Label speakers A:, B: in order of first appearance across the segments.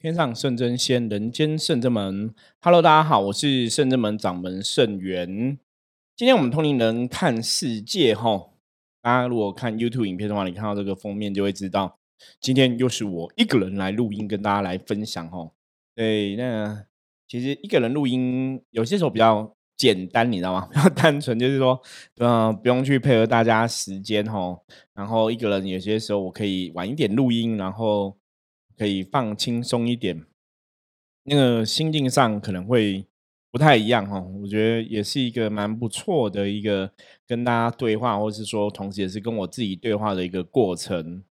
A: 天上圣真仙，人间圣真门。Hello，大家好，我是圣真门掌门圣元。今天我们通灵人看世界哈，大家如果看 YouTube 影片的话，你看到这个封面就会知道，今天又是我一个人来录音，跟大家来分享哈。对，那其实一个人录音有些时候比较简单，你知道吗？比较单纯，就是说，嗯，不用去配合大家时间哈。然后一个人有些时候我可以晚一点录音，然后。可以放轻松一点，那个心境上可能会不太一样哈。我觉得也是一个蛮不错的一个跟大家对话，或是说同时也是跟我自己对话的一个过程。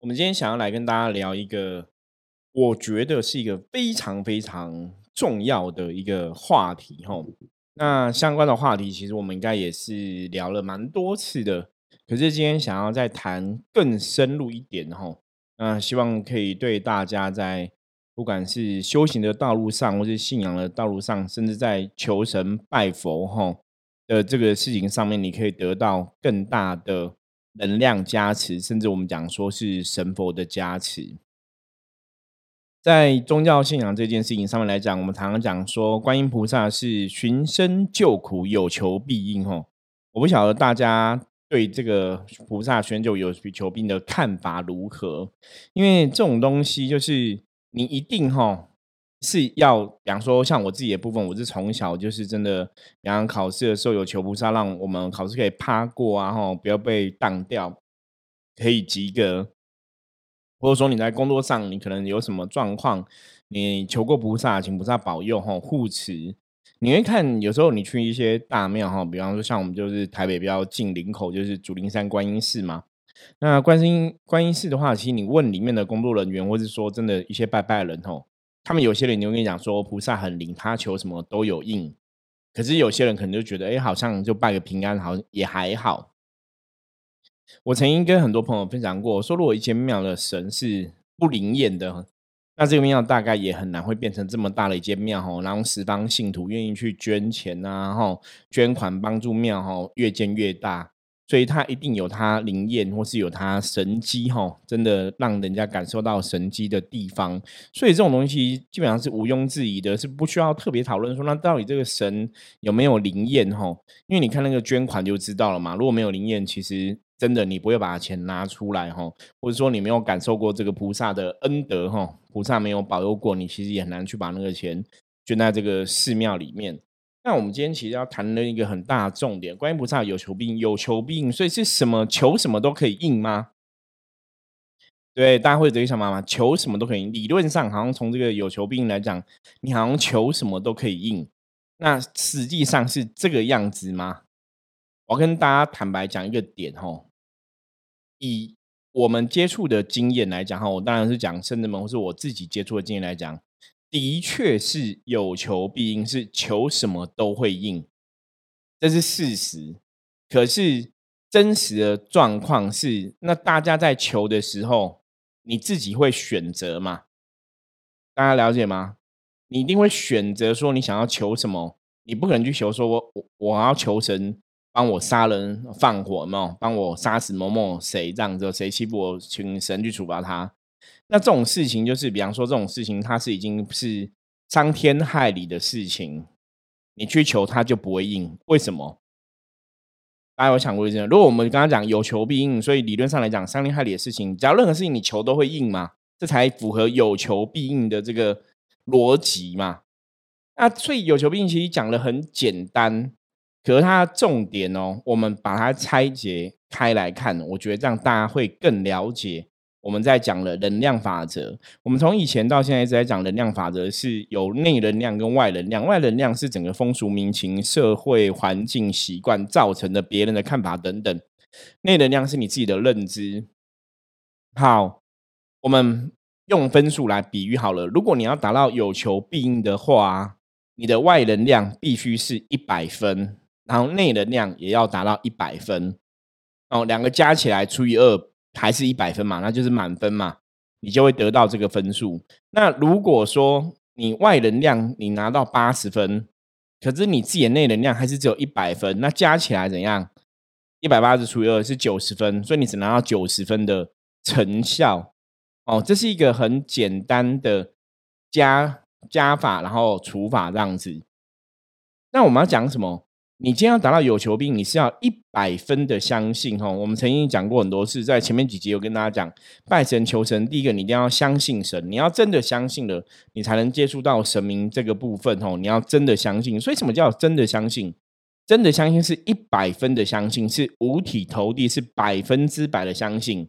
A: 我们今天想要来跟大家聊一个，我觉得是一个非常非常重要的一个话题哈。那相关的话题其实我们应该也是聊了蛮多次的，可是今天想要再谈更深入一点哈。那希望可以对大家在不管是修行的道路上，或是信仰的道路上，甚至在求神拜佛哈的这个事情上面，你可以得到更大的能量加持，甚至我们讲说是神佛的加持。在宗教信仰这件事情上面来讲，我们常常讲说，观音菩萨是寻声救苦，有求必应吼。我不晓得大家。对这个菩萨宣就有求兵的看法如何？因为这种东西就是你一定哈是要，比方说像我自己的部分，我是从小就是真的，比方考试的时候有求菩萨，让我们考试可以趴过啊，哈，不要被当掉，可以及格。或者说你在工作上你可能有什么状况，你求过菩萨，请菩萨保佑哈护持。你会看，有时候你去一些大庙哈，比方说像我们就是台北比较近林口，就是竹林山观音寺嘛。那观音观音寺的话，其实你问里面的工作人员，或是说真的一些拜拜的人吼，他们有些人就跟你讲说菩萨很灵，他求什么都有应。可是有些人可能就觉得，哎，好像就拜个平安，好像也还好。我曾经跟很多朋友分享过，说如果一间庙的神是不灵验的。那这个庙大概也很难会变成这么大的一间庙吼，然后十方信徒愿意去捐钱啊，哈，捐款帮助庙吼越建越大，所以它一定有它灵验或是有它神机吼，真的让人家感受到神机的地方，所以这种东西基本上是毋庸置疑的，是不需要特别讨论说那到底这个神有没有灵验吼，因为你看那个捐款就知道了嘛，如果没有灵验，其实。真的，你不会把钱拿出来哈，或者说你没有感受过这个菩萨的恩德哈，菩萨没有保佑过你，其实也很难去把那个钱捐在这个寺庙里面。那我们今天其实要谈的一个很大的重点，观音菩萨有求必应，有求必应，所以是什么求什么都可以应吗？对，大家会这样想吗？求什么都可以，理论上好像从这个有求必应来讲，你好像求什么都可以应，那实际上是这个样子吗？我跟大家坦白讲一个点哈。以我们接触的经验来讲，哈，我当然是讲圣人们，或是我自己接触的经验来讲，的确是有求必应，是求什么都会应，这是事实。可是真实的状况是，那大家在求的时候，你自己会选择吗？大家了解吗？你一定会选择说你想要求什么，你不可能去求说我我我要求神。帮我杀人放火嘛，帮我杀死某某谁这样子，谁欺负我，请神去处罚他。那这种事情就是，比方说这种事情，它是已经是伤天害理的事情，你去求他就不会应。为什么？大家有想过这样？如果我们刚刚讲有求必应，所以理论上来讲，伤天害理的事情，只要任何事情你求都会应嘛，这才符合有求必应的这个逻辑嘛。那所以有求必应其实讲的很简单。可是它重点哦，我们把它拆解开来看，我觉得这样大家会更了解我们在讲的能量法则。我们从以前到现在一直在讲能量法则，是有内能量跟外能量。外能量是整个风俗民情、社会环境习惯造成的别人的看法等等。内能量是你自己的认知。好，我们用分数来比喻好了。如果你要达到有求必应的话，你的外能量必须是一百分。然后内能量也要达到一百分，哦，两个加起来除以二还是一百分嘛，那就是满分嘛，你就会得到这个分数。那如果说你外能量你拿到八十分，可是你自己的内能量还是只有一百分，那加起来怎样？一百八十除以二是九十分，所以你只拿到九十分的成效。哦，这是一个很简单的加加法，然后除法这样子。那我们要讲什么？你今天要达到有求必应，你是要一百分的相信哈。我们曾经讲过很多次，在前面几集有跟大家讲，拜神求神，第一个你一定要相信神，你要真的相信了，你才能接触到神明这个部分哦。你要真的相信，所以什么叫真的相信？真的相信是一百分的相信，是五体投地，是百分之百的相信。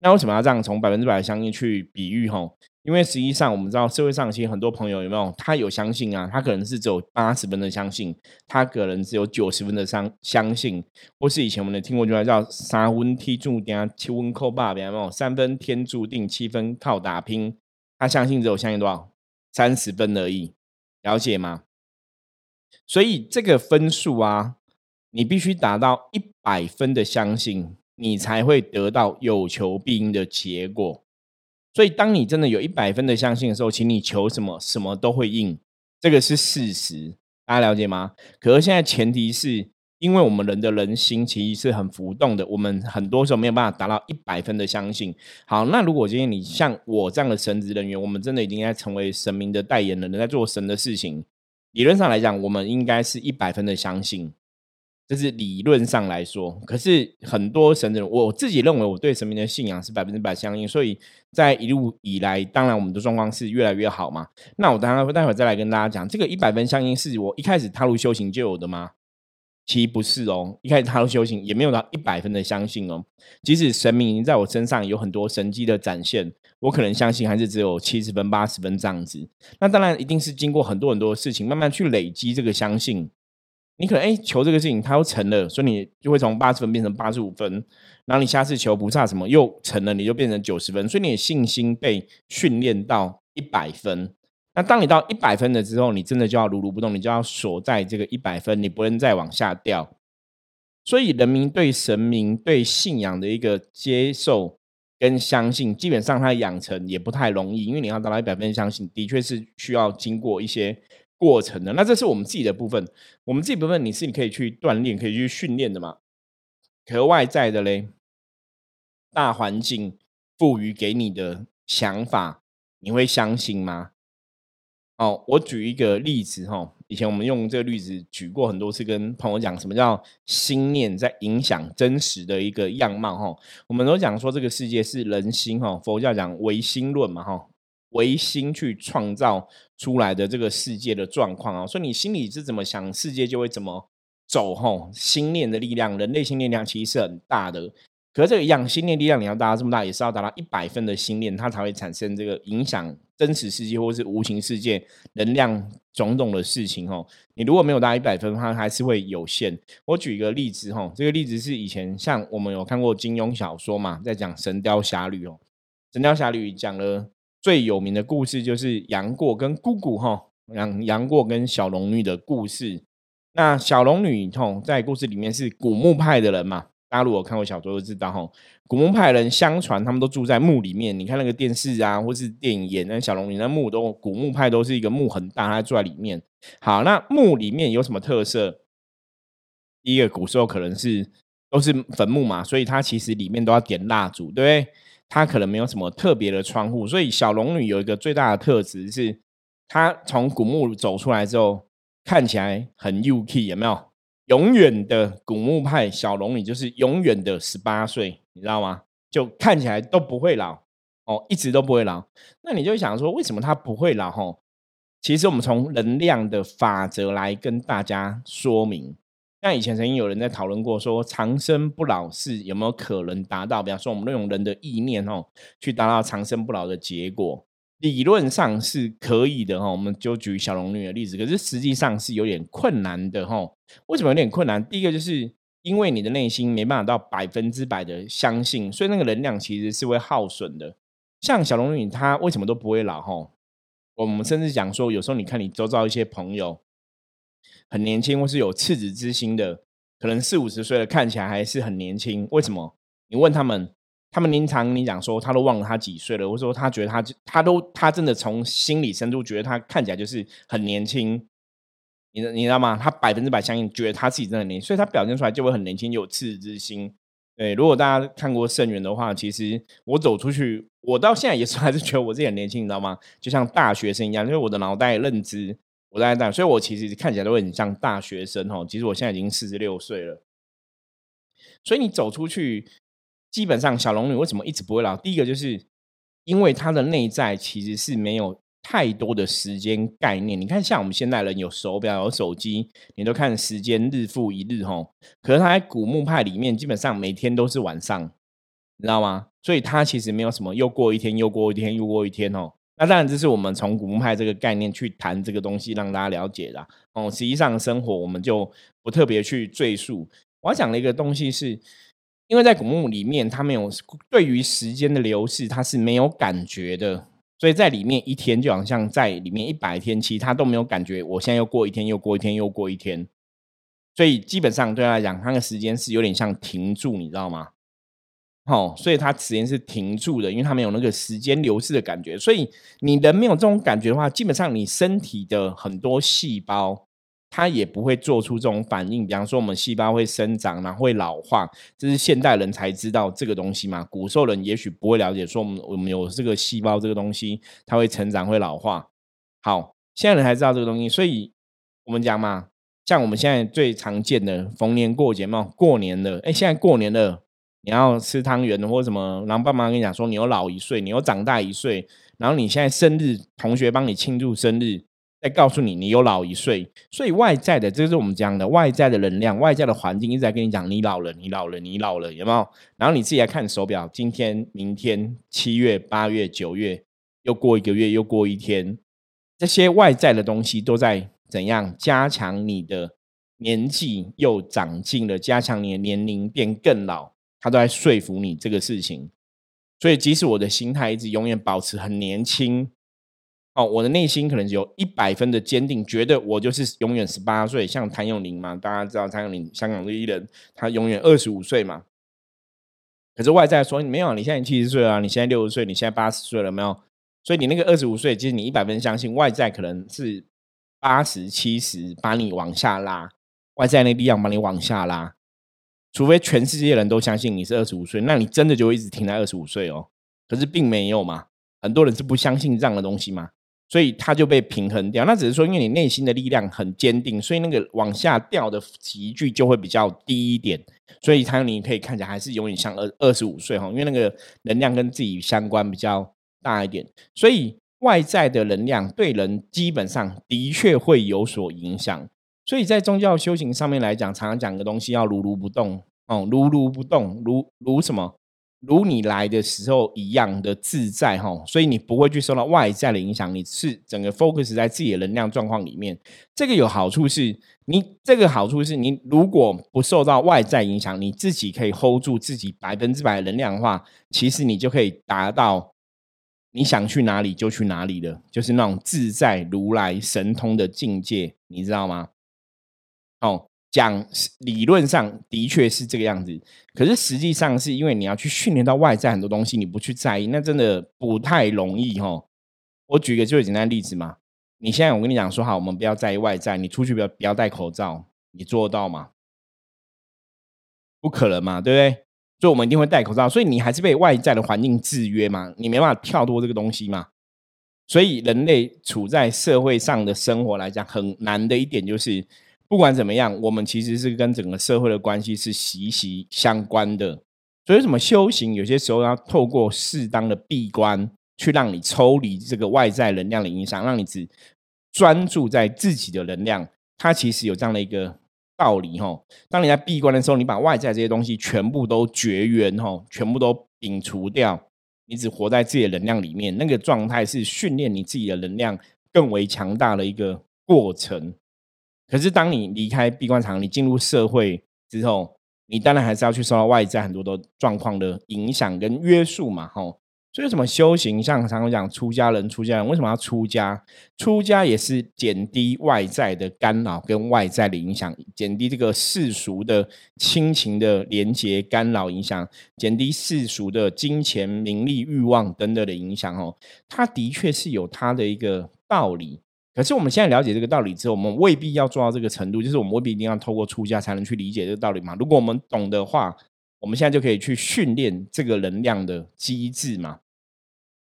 A: 那为什么要这样从百分之百的相信去比喻哈？因为实际上我们知道社会上其实很多朋友有没有他有相信啊？他可能是只有八十分的相信，他可能只有九十分的相相信，或是以前我们听过句话叫“三分天注定，七分靠爸爸”，有没有？三分天注定，七分靠打拼。他相信只有相信多少？三十分而已，了解吗？所以这个分数啊，你必须达到一百分的相信。你才会得到有求必应的结果，所以当你真的有一百分的相信的时候，请你求什么，什么都会应，这个是事实，大家了解吗？可是现在前提是因为我们人的人心其实是很浮动的，我们很多时候没有办法达到一百分的相信。好，那如果今天你像我这样的神职人员，我们真的已经在成为神明的代言人，在做神的事情，理论上来讲，我们应该是一百分的相信。这是理论上来说，可是很多神人，我自己认为我对神明的信仰是百分之百相信，所以在一路以来，当然我们的状况是越来越好嘛。那我当然待会再来跟大家讲，这个一百分相信是我一开始踏入修行就有的吗？其实不是哦，一开始踏入修行也没有到一百分的相信哦。即使神明已经在我身上有很多神迹的展现，我可能相信还是只有七十分、八十分这样子。那当然一定是经过很多很多的事情，慢慢去累积这个相信。你可能哎求这个事情，它又成了，所以你就会从八十分变成八十五分，然后你下次求菩萨什么又成了，你就变成九十分，所以你的信心被训练到一百分。那当你到一百分了之后，你真的就要如如不动，你就要锁在这个一百分，你不能再往下掉。所以人民对神明、对信仰的一个接受跟相信，基本上它养成也不太容易，因为你要达到一百分相信，的确是需要经过一些。过程的那这是我们自己的部分，我们自己部分你是你可以去锻炼、可以去训练的嘛？可外在的嘞，大环境赋予给你的想法，你会相信吗？哦，我举一个例子哈，以前我们用这个例子举过很多次，跟朋友讲什么叫心念在影响真实的一个样貌哈。我们都讲说这个世界是人心哈，佛教讲唯心论嘛哈。唯心去创造出来的这个世界的状况啊，所以你心里是怎么想，世界就会怎么走。吼，心念的力量，人类心念力量其实是很大的。可是这个一样，心念力量你要达到这么大，也是要达到一百分的心念，它才会产生这个影响真实世界或是无形世界能量种种的事情。吼，你如果没有达到一百分，它还是会有限。我举一个例子，吼，这个例子是以前像我们有看过金庸小说嘛，在讲《神雕侠侣》哦，《神雕侠侣》讲了。最有名的故事就是杨过跟姑姑哈，杨杨过跟小龙女的故事。那小龙女哈，在故事里面是古墓派的人嘛？大家如果看过小说都知道哈，古墓派人相传他们都住在墓里面。你看那个电视啊，或是电影演那小龙女那墓都古墓派都是一个墓很大，他住在里面。好，那墓里面有什么特色？第一个，古时候可能是都是坟墓嘛，所以它其实里面都要点蜡烛，对不对？它可能没有什么特别的窗户，所以小龙女有一个最大的特质是，她从古墓走出来之后，看起来很幼气，有没有？永远的古墓派小龙女就是永远的十八岁，你知道吗？就看起来都不会老哦，一直都不会老。那你就想说，为什么她不会老？吼，其实我们从能量的法则来跟大家说明。像以前曾经有人在讨论过，说长生不老是有没有可能达到？比方说，我们用人的意念哦，去达到长生不老的结果，理论上是可以的哈。我们就举小龙女的例子，可是实际上是有点困难的哈。为什么有点困难？第一个就是因为你的内心没办法到百分之百的相信，所以那个能量其实是会耗损的。像小龙女她为什么都不会老？哈，我们甚至讲说，有时候你看你周遭一些朋友。很年轻或是有赤子之心的，可能四五十岁了，看起来还是很年轻。为什么？你问他们，他们经常你讲说，他都忘了他几岁了，或者说他觉得他他都他真的从心理深处觉得他看起来就是很年轻。你你知道吗？他百分之百相信，觉得他自己真的很年轻，所以他表现出来就会很年轻，有赤子之心。对，如果大家看过圣元的话，其实我走出去，我到现在也是还是觉得我自己很年轻，你知道吗？就像大学生一样，因为我的脑袋认知在大，所以我其实看起来都会很像大学生哦。其实我现在已经四十六岁了，所以你走出去，基本上小龙女为什么一直不会老？第一个就是因为她的内在其实是没有。太多的时间概念，你看，像我们现代人有手表、有手机，你都看时间日复一日哦。可是他在古墓派里面，基本上每天都是晚上，你知道吗？所以他其实没有什么又过一天，又过一天，又过一天哦。那当然，这是我们从古墓派这个概念去谈这个东西，让大家了解的哦。实际上生活我们就不特别去赘述。我要讲的一个东西是，因为在古墓里面，他没有对于时间的流逝，他是没有感觉的。所以在里面一天就好像在里面一百天，其他都没有感觉。我现在又过一天，又过一天，又过一天。所以基本上对他来讲，他的时间是有点像停住，你知道吗？好，所以他时间是停住的，因为他没有那个时间流逝的感觉。所以你人没有这种感觉的话，基本上你身体的很多细胞。它也不会做出这种反应，比方说我们细胞会生长，然后会老化，这是现代人才知道这个东西嘛？古兽人也许不会了解，说我们我们有这个细胞这个东西，它会成长会老化。好，现在人才知道这个东西，所以我们讲嘛，像我们现在最常见的逢年过节嘛，过年了，哎，现在过年了，你要吃汤圆或什么，然后爸妈跟你讲说你又老一岁，你又长大一岁，然后你现在生日，同学帮你庆祝生日。再告诉你，你有老一岁，所以外在的，这是我们讲的外在的能量，外在的环境一直在跟你讲，你老了，你老了，你老了，有没有？然后你自己来看手表，今天、明天、七月、八月、九月，又过一个月，又过一天，这些外在的东西都在怎样加强你的年纪又长进了，加强你的年龄变更老，他都在说服你这个事情。所以，即使我的心态一直永远保持很年轻。哦，我的内心可能有一百分的坚定，觉得我就是永远十八岁，像谭咏麟嘛，大家知道谭咏麟香港的艺人，他永远二十五岁嘛。可是外在说没有，你现在七十岁了，你现在六十岁，你现在八十岁了没有？所以你那个二十五岁，其实你一百分相信外在可能是八十七十，把你往下拉，外在那力量把你往下拉。除非全世界人都相信你是二十五岁，那你真的就会一直停在二十五岁哦。可是并没有嘛，很多人是不相信这样的东西嘛。所以它就被平衡掉，那只是说，因为你内心的力量很坚定，所以那个往下掉的急剧就会比较低一点。所以它你可以看起来还是永远像二二十五岁哈，因为那个能量跟自己相关比较大一点。所以外在的能量对人基本上的确会有所影响。所以在宗教修行上面来讲，常常讲个东西要如如不动哦，如如不动，如如什么？如你来的时候一样的自在哈，所以你不会去受到外在的影响，你是整个 focus 在自己的能量状况里面。这个有好处是，你这个好处是你如果不受到外在影响，你自己可以 hold 住自己百分之百的能量的话，其实你就可以达到你想去哪里就去哪里了，就是那种自在如来神通的境界，你知道吗？哦。讲理论上的确是这个样子，可是实际上是因为你要去训练到外在很多东西，你不去在意，那真的不太容易哈。我举个最简单的例子嘛，你现在我跟你讲说好，我们不要在意外在，你出去不要不要戴口罩，你做到吗？不可能嘛，对不对？所以我们一定会戴口罩，所以你还是被外在的环境制约嘛，你没办法跳脱这个东西嘛。所以人类处在社会上的生活来讲，很难的一点就是。不管怎么样，我们其实是跟整个社会的关系是息息相关的。所以，什么修行，有些时候要透过适当的闭关，去让你抽离这个外在能量的影响，让你只专注在自己的能量。它其实有这样的一个道理哈。当你在闭关的时候，你把外在这些东西全部都绝缘哈，全部都摒除掉，你只活在自己的能量里面，那个状态是训练你自己的能量更为强大的一个过程。可是，当你离开闭关场，你进入社会之后，你当然还是要去受到外在很多的状况的影响跟约束嘛，吼。所以，什么修行，像常常讲出家人，出家人为什么要出家？出家也是减低外在的干扰跟外在的影响，减低这个世俗的亲情的连结干扰影响，减低世俗的金钱、名利、欲望等等的影响，哦，它的确是有它的一个道理。可是我们现在了解这个道理之后，我们未必要做到这个程度，就是我们未必一定要透过出家才能去理解这个道理嘛。如果我们懂的话，我们现在就可以去训练这个能量的机制嘛，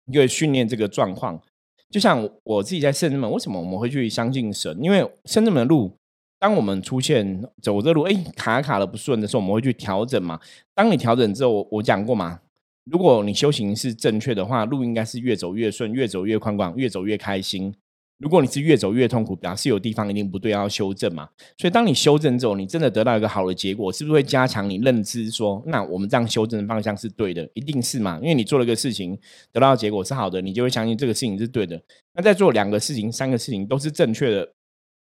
A: 因为训练这个状况。就像我自己在圣人门，为什么我们会去相信神？因为圣人门的路，当我们出现走这路，哎，卡卡的不顺的时候，我们会去调整嘛。当你调整之后，我我讲过嘛，如果你修行是正确的话，路应该是越走越顺，越走越宽广，越走越开心。如果你是越走越痛苦，表示有地方一定不对，要修正嘛。所以当你修正之后，你真的得到一个好的结果，是不是会加强你认知？说那我们这样修正的方向是对的，一定是嘛？因为你做了个事情，得到的结果是好的，你就会相信这个事情是对的。那在做两个事情、三个事情都是正确的，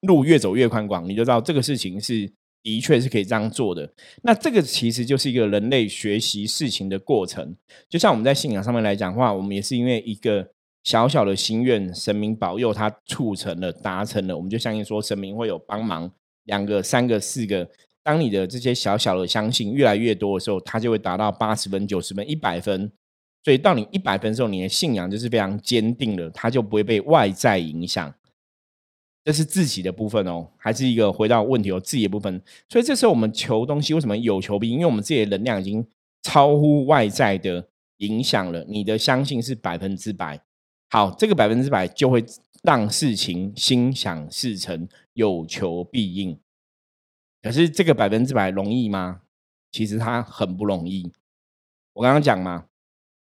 A: 路越走越宽广，你就知道这个事情是的确是可以这样做的。那这个其实就是一个人类学习事情的过程。就像我们在信仰上面来讲的话，我们也是因为一个。小小的心愿，神明保佑他促成了、达成了，我们就相信说神明会有帮忙。两个、三个、四个，当你的这些小小的相信越来越多的时候，它就会达到八十分、九十分、一百分。所以到你一百分的时候，你的信仰就是非常坚定了，它就不会被外在影响。这是自己的部分哦，还是一个回到问题哦，自己的部分。所以这时候我们求东西，为什么有求必应？因为我们自己的能量已经超乎外在的影响了，你的相信是百分之百。好，这个百分之百就会让事情心想事成，有求必应。可是这个百分之百容易吗？其实它很不容易。我刚刚讲嘛，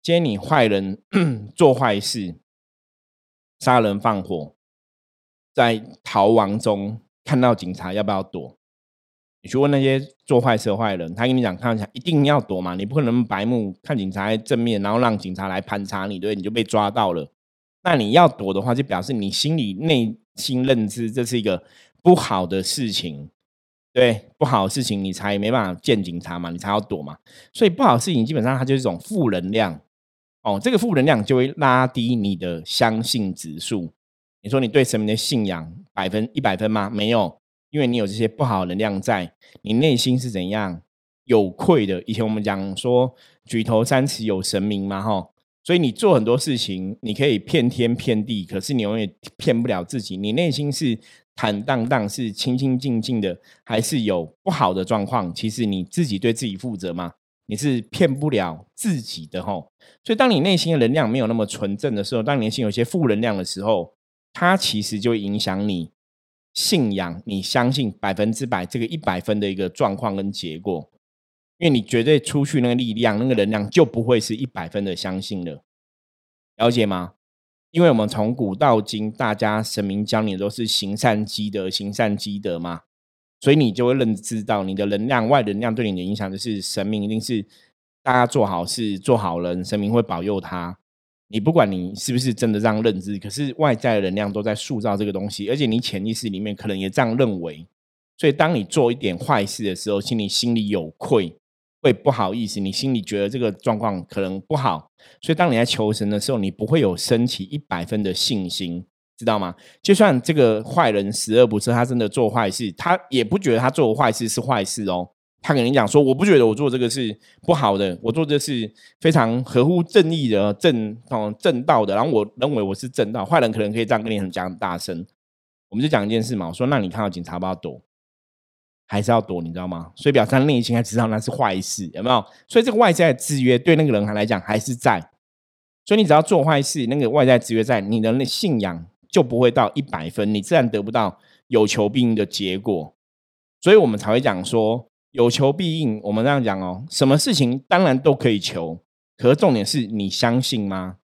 A: 今天你坏人 做坏事，杀人放火，在逃亡中看到警察要不要躲？你去问那些做坏事的坏人，他跟你讲，看起来一定要躲嘛，你不可能白目看警察在正面，然后让警察来盘查你，对，你就被抓到了。那你要躲的话，就表示你心里内心认知这是一个不好的事情，对，不好的事情你才没办法见警察嘛，你才要躲嘛。所以不好的事情基本上它就是一种负能量哦，这个负能量就会拉低你的相信指数。你说你对神明的信仰百分一百分吗？没有，因为你有这些不好的能量在，你内心是怎样有愧的。以前我们讲说举头三尺有神明嘛，哈。所以你做很多事情，你可以骗天骗地，可是你永远骗不了自己。你内心是坦荡荡，是清清静静的，还是有不好的状况？其实你自己对自己负责吗？你是骗不了自己的吼。所以当你内心的能量没有那么纯正的时候，当你内心有些负能量的时候，它其实就影响你信仰，你相信百分之百这个一百分的一个状况跟结果。因为你绝对出去那个力量，那个能量就不会是一百分的相信了，了解吗？因为我们从古到今，大家神明教你都是行善积德，行善积德嘛，所以你就会认知到你的能量外能量对你的影响，就是神明一定是大家做好事、做好人，神明会保佑他。你不管你是不是真的这样认知，可是外在的能量都在塑造这个东西，而且你潜意识里面可能也这样认为，所以当你做一点坏事的时候，心里心里有愧。会不好意思，你心里觉得这个状况可能不好，所以当你在求神的时候，你不会有升起一百分的信心，知道吗？就算这个坏人十恶不赦，他真的做坏事，他也不觉得他做坏事是坏事哦。他跟你讲说，我不觉得我做这个是不好的，我做这是非常合乎正义的正哦正道的，然后我认为我是正道。坏人可能可以这样跟你很讲很大声，我们就讲一件事嘛，我说那你看到警察不要躲。还是要躲，你知道吗？所以表示他内心还知道那是坏事，有没有？所以这个外在的制约对那个人还来讲还是在。所以你只要做坏事，那个外在制约在，你的那信仰就不会到一百分，你自然得不到有求必应的结果。所以我们才会讲说有求必应。我们这样讲哦，什么事情当然都可以求，可是重点是你相信吗？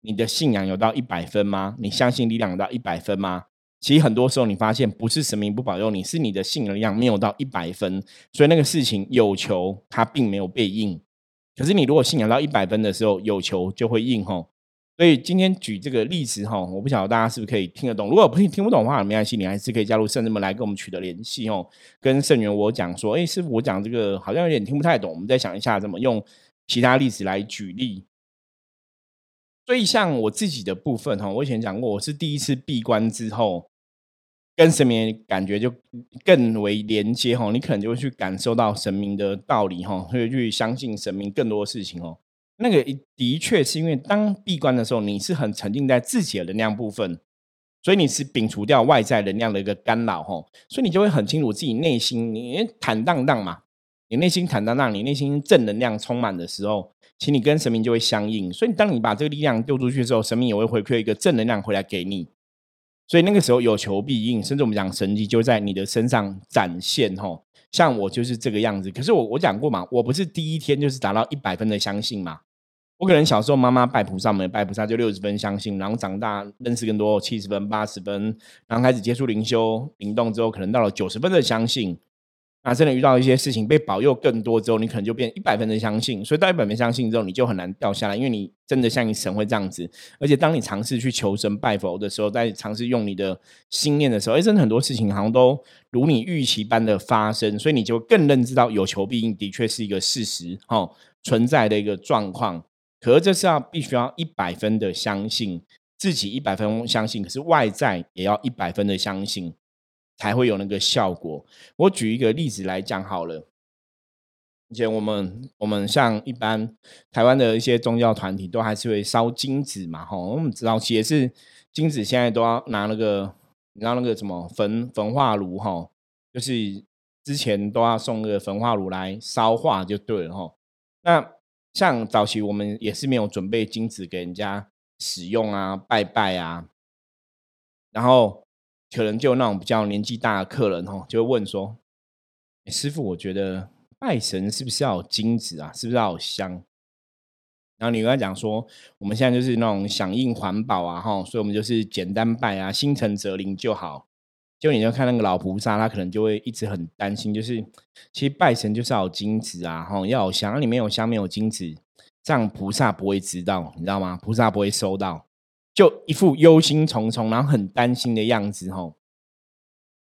A: 你的信仰有到一百分吗？你相信力量有到一百分吗？其实很多时候，你发现不是神明不保佑你，是你的信能量没有到一百分，所以那个事情有求，它并没有被应。可是你如果信仰到一百分的时候，有求就会应吼。所以今天举这个例子哈，我不晓得大家是不是可以听得懂。如果不听不懂的话，没关系，你还是可以加入圣人们来跟我们取得联系哦。跟圣元我讲说，哎，师傅，我讲这个好像有点听不太懂，我们再想一下怎么用其他例子来举例。所以像我自己的部分哈，我以前讲过，我是第一次闭关之后，跟神明感觉就更为连接哈，你可能就会去感受到神明的道理哈，会去相信神明更多的事情哦。那个的确是因为当闭关的时候，你是很沉浸在自己的能量部分，所以你是摒除掉外在能量的一个干扰哈，所以你就会很清楚自己内心，你坦荡荡嘛。你内心坦荡荡，你内心正能量充满的时候，请你跟神明就会相应。所以，当你把这个力量丢出去之后，神明也会回馈一个正能量回来给你。所以那个时候有求必应，甚至我们讲神迹就在你的身上展现。吼，像我就是这个样子。可是我我讲过嘛，我不是第一天就是达到一百分的相信嘛。我可能小时候妈妈拜菩萨，没拜菩萨就六十分相信，然后长大认识更多七十分、八十分，然后开始接触灵修、灵动之后，可能到了九十分的相信。那真的遇到一些事情被保佑更多之后，你可能就变一百分的相信。所以到一百分相信之后，你就很难掉下来，因为你真的相信神会这样子。而且当你尝试去求神拜佛的时候，在尝试用你的心念的时候，哎，真的很多事情好像都如你预期般的发生。所以你就更认知到有求必应的确是一个事实，哈，存在的一个状况。可是这是要必须要一百分的相信自己，一百分相信，可是外在也要一百分的相信，才会有那个效果。我举一个例子来讲好了。以前我们我们像一般台湾的一些宗教团体，都还是会烧金子嘛，哈。我们知道其实是金子，现在都要拿那个，你知道那个什么焚焚化炉，哈，就是之前都要送那个焚化炉来烧化就对了，哈。那像早期我们也是没有准备金子给人家使用啊，拜拜啊，然后可能就那种比较年纪大的客人哦，就会问说：“师傅，我觉得拜神是不是要有金子啊？是不是要有香？”然后你跟他讲说：“我们现在就是那种响应环保啊，哈，所以我们就是简单拜啊，心诚则灵就好。”就你就看那个老菩萨，他可能就会一直很担心，就是其实拜神就是要有金子啊，哈，要有香，里面有香没有金子，这样菩萨不会知道，你知道吗？菩萨不会收到，就一副忧心忡忡，然后很担心的样子，吼。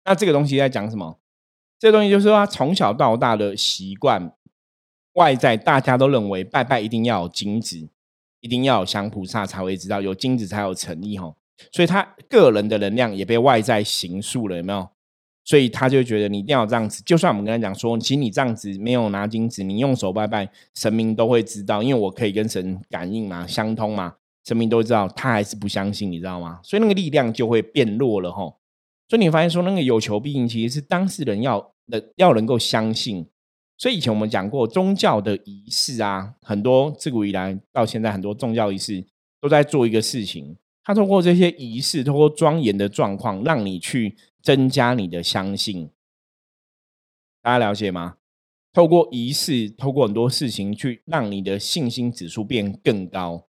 A: 那这个东西在讲什么？这个东西就是说，他从小到大的习惯，外在大家都认为拜拜一定要有金子，一定要有香，菩萨才会知道，有金子才有诚意，哈。所以他个人的能量也被外在形塑了，有没有？所以他就觉得你一定要这样子。就算我们跟他讲说，其实你这样子没有拿金子，你用手拜拜，神明都会知道，因为我可以跟神感应嘛，相通嘛，神明都知道。他还是不相信，你知道吗？所以那个力量就会变弱了吼。所以你发现说，那个有求必应，其实是当事人要能要能够相信。所以以前我们讲过，宗教的仪式啊，很多自古以来到现在，很多宗教仪式都在做一个事情。他通过这些仪式，通过庄严的状况，让你去增加你的相信。大家了解吗？透过仪式，透过很多事情，去让你的信心指数变更高。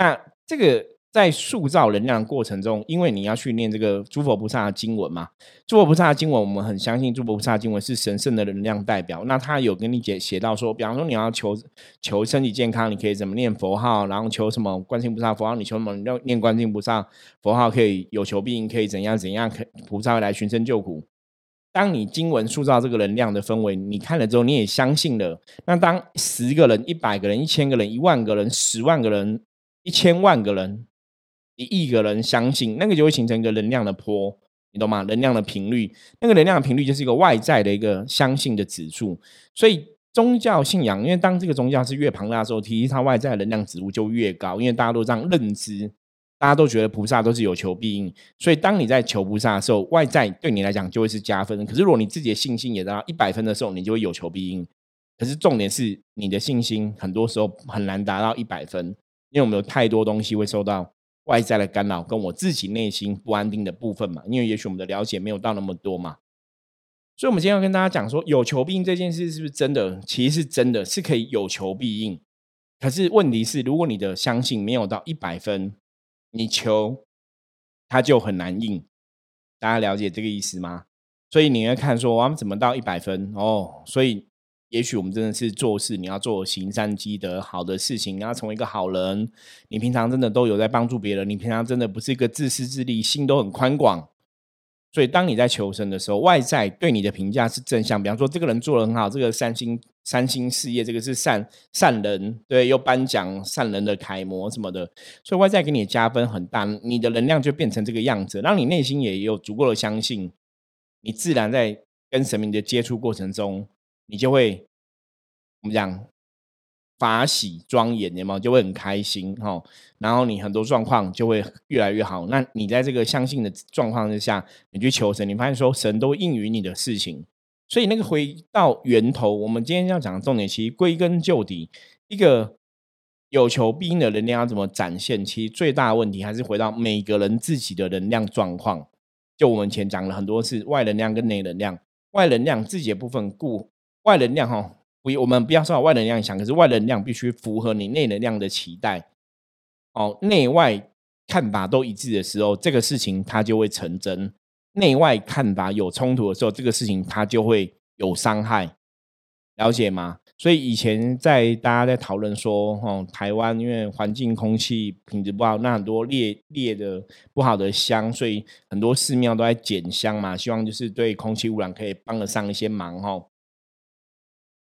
A: 那这个。在塑造能量的过程中，因为你要去念这个诸佛菩萨的经文嘛，诸佛菩萨的经文，我们很相信诸佛菩萨经文是神圣的能量代表。那他有跟你写写到说，比方说你要求求身体健康，你可以怎么念佛号，然后求什么观世音菩萨佛号，你求什么要念观世音菩萨佛号，可以有求必应，可以怎样怎样，可菩萨会来寻声救苦。当你经文塑造这个能量的氛围，你看了之后，你也相信了。那当十个人、一百个人、一千个人、一万个人、十万个人、一千万个人。一亿个人相信，那个就会形成一个能量的波，你懂吗？能量的频率，那个能量的频率就是一个外在的一个相信的指数。所以宗教信仰，因为当这个宗教是越庞大的时候，其实它外在能量指数就越高，因为大家都这样认知，大家都觉得菩萨都是有求必应。所以当你在求菩萨的时候，外在对你来讲就会是加分。可是如果你自己的信心也达到一百分的时候，你就会有求必应。可是重点是你的信心很多时候很难达到一百分，因为我们有太多东西会受到。外在的干扰跟我自己内心不安定的部分嘛，因为也许我们的了解没有到那么多嘛，所以，我们今天要跟大家讲说，有求必应这件事是不是真的？其实是真的，是可以有求必应。可是问题是，如果你的相信没有到一百分，你求它就很难应。大家了解这个意思吗？所以你要看说，我们怎么到一百分哦？所以。也许我们真的是做事，你要做行善积德好的事情，你要成为一个好人。你平常真的都有在帮助别人，你平常真的不是一个自私自利，心都很宽广。所以，当你在求生的时候，外在对你的评价是正向。比方说，这个人做的很好，这个三星三星事业，这个是善善人，对，又颁奖善人的楷模什么的。所以，外在给你的加分很大，你的能量就变成这个样子，让你内心也有足够的相信，你自然在跟神明的接触过程中。你就会我们讲法喜庄严，有没有？就会很开心哈。然后你很多状况就会越来越好。那你在这个相信的状况之下，你去求神，你发现说神都应允你的事情，所以那个回到源头，我们今天要讲的重点，其实归根究底，一个有求必应的能量要怎么展现？其实最大的问题还是回到每个人自己的能量状况。就我们前讲了很多次，外能量跟内能量，外能量自己的部分，故外能量哈，不，我们不要说外能量影响，可是外能量必须符合你内能量的期待。哦，内外看法都一致的时候，这个事情它就会成真。内外看法有冲突的时候，这个事情它就会有伤害，了解吗？所以以前在大家在讨论说，哦，台湾因为环境空气品质不好，那很多烈烈的不好的香，所以很多寺庙都在减香嘛，希望就是对空气污染可以帮得上一些忙，哈。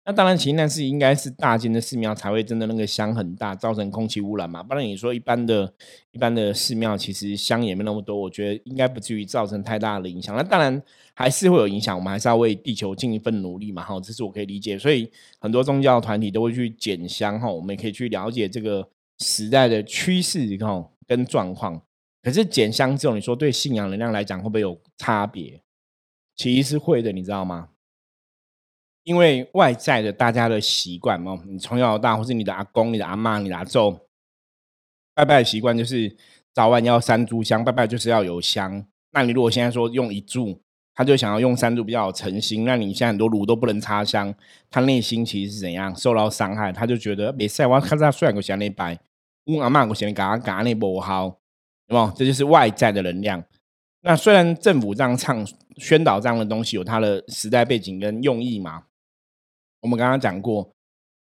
A: 那当然，其实那是应该是大间的寺庙才会真的那个香很大，造成空气污染嘛。不然你说一般的、一般的寺庙，其实香也没那么多，我觉得应该不至于造成太大的影响。那当然还是会有影响，我们还是要为地球尽一份努力嘛。哈，这是我可以理解。所以很多宗教团体都会去减香，哈，我们也可以去了解这个时代的趋势，哈，跟状况。可是减香这种，你说对信仰能量来讲会不会有差别？其实是会的，你知道吗？因为外在的大家的习惯嘛，你从小到大，或是你的阿公、你的阿妈、你的阿祖，拜拜的习惯就是早晚要三炷香，拜拜就是要有香。那你如果现在说用一炷，他就想要用三炷比较有诚心，那你现在很多炉都不能插香，他内心其实是怎样受到伤害？他就觉得没事，我看他虽然我想那拜，我阿妈我想嘎嘎那不好，有没有？这就是外在的能量。那虽然政府这样唱宣导这样的东西，有它的时代背景跟用意嘛？我们刚刚讲过，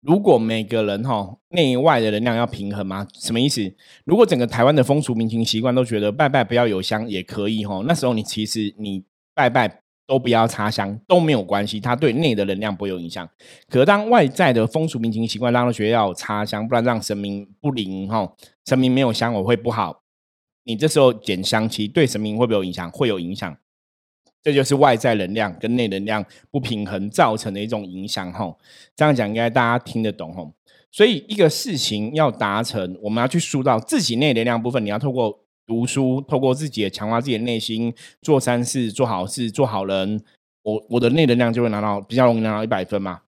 A: 如果每个人哈内外的能量要平衡吗？什么意思？如果整个台湾的风俗民情习惯都觉得拜拜不要有香也可以哈，那时候你其实你拜拜都不要插香都没有关系，它对内的能量不会有影响。可当外在的风俗民情习惯让他觉得要插香，不然让神明不灵哈，神明没有香我会不好。你这时候捡香，其实对神明会不会有影响？会有影响。这就是外在能量跟内能量不平衡造成的一种影响，吼。这样讲应该大家听得懂，吼。所以一个事情要达成，我们要去塑造自己内能量部分，你要透过读书，透过自己的强化自己的内心，做善事，做好事，做好人，我我的内能量就会拿到比较容易拿到一百分嘛。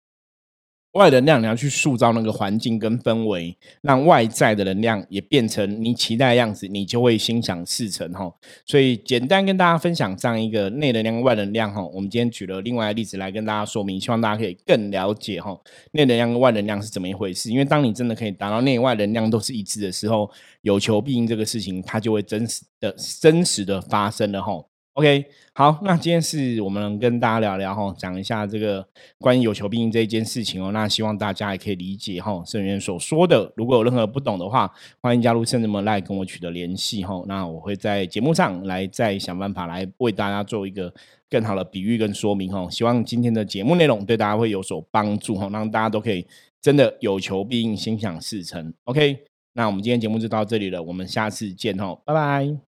A: 外能量你要去塑造那个环境跟氛围，让外在的能量也变成你期待的样子，你就会心想事成哈。所以简单跟大家分享这样一个内能量跟、外能量哈。我们今天举了另外的例子来跟大家说明，希望大家可以更了解哈内能量跟外能量是怎么一回事。因为当你真的可以达到内外能量都是一致的时候，有求必应这个事情它就会真实的、真实的发生了哈。OK，好，那今天是我们跟大家聊聊哈，讲一下这个关于有求必应这一件事情哦。那希望大家也可以理解哈，圣元所说的。如果有任何不懂的话，欢迎加入圣人们来跟我取得联系哈。那我会在节目上来再想办法来为大家做一个更好的比喻跟说明哈。希望今天的节目内容对大家会有所帮助哈，让大家都可以真的有求必应，心想事成。OK，那我们今天节目就到这里了，我们下次见哈，拜拜。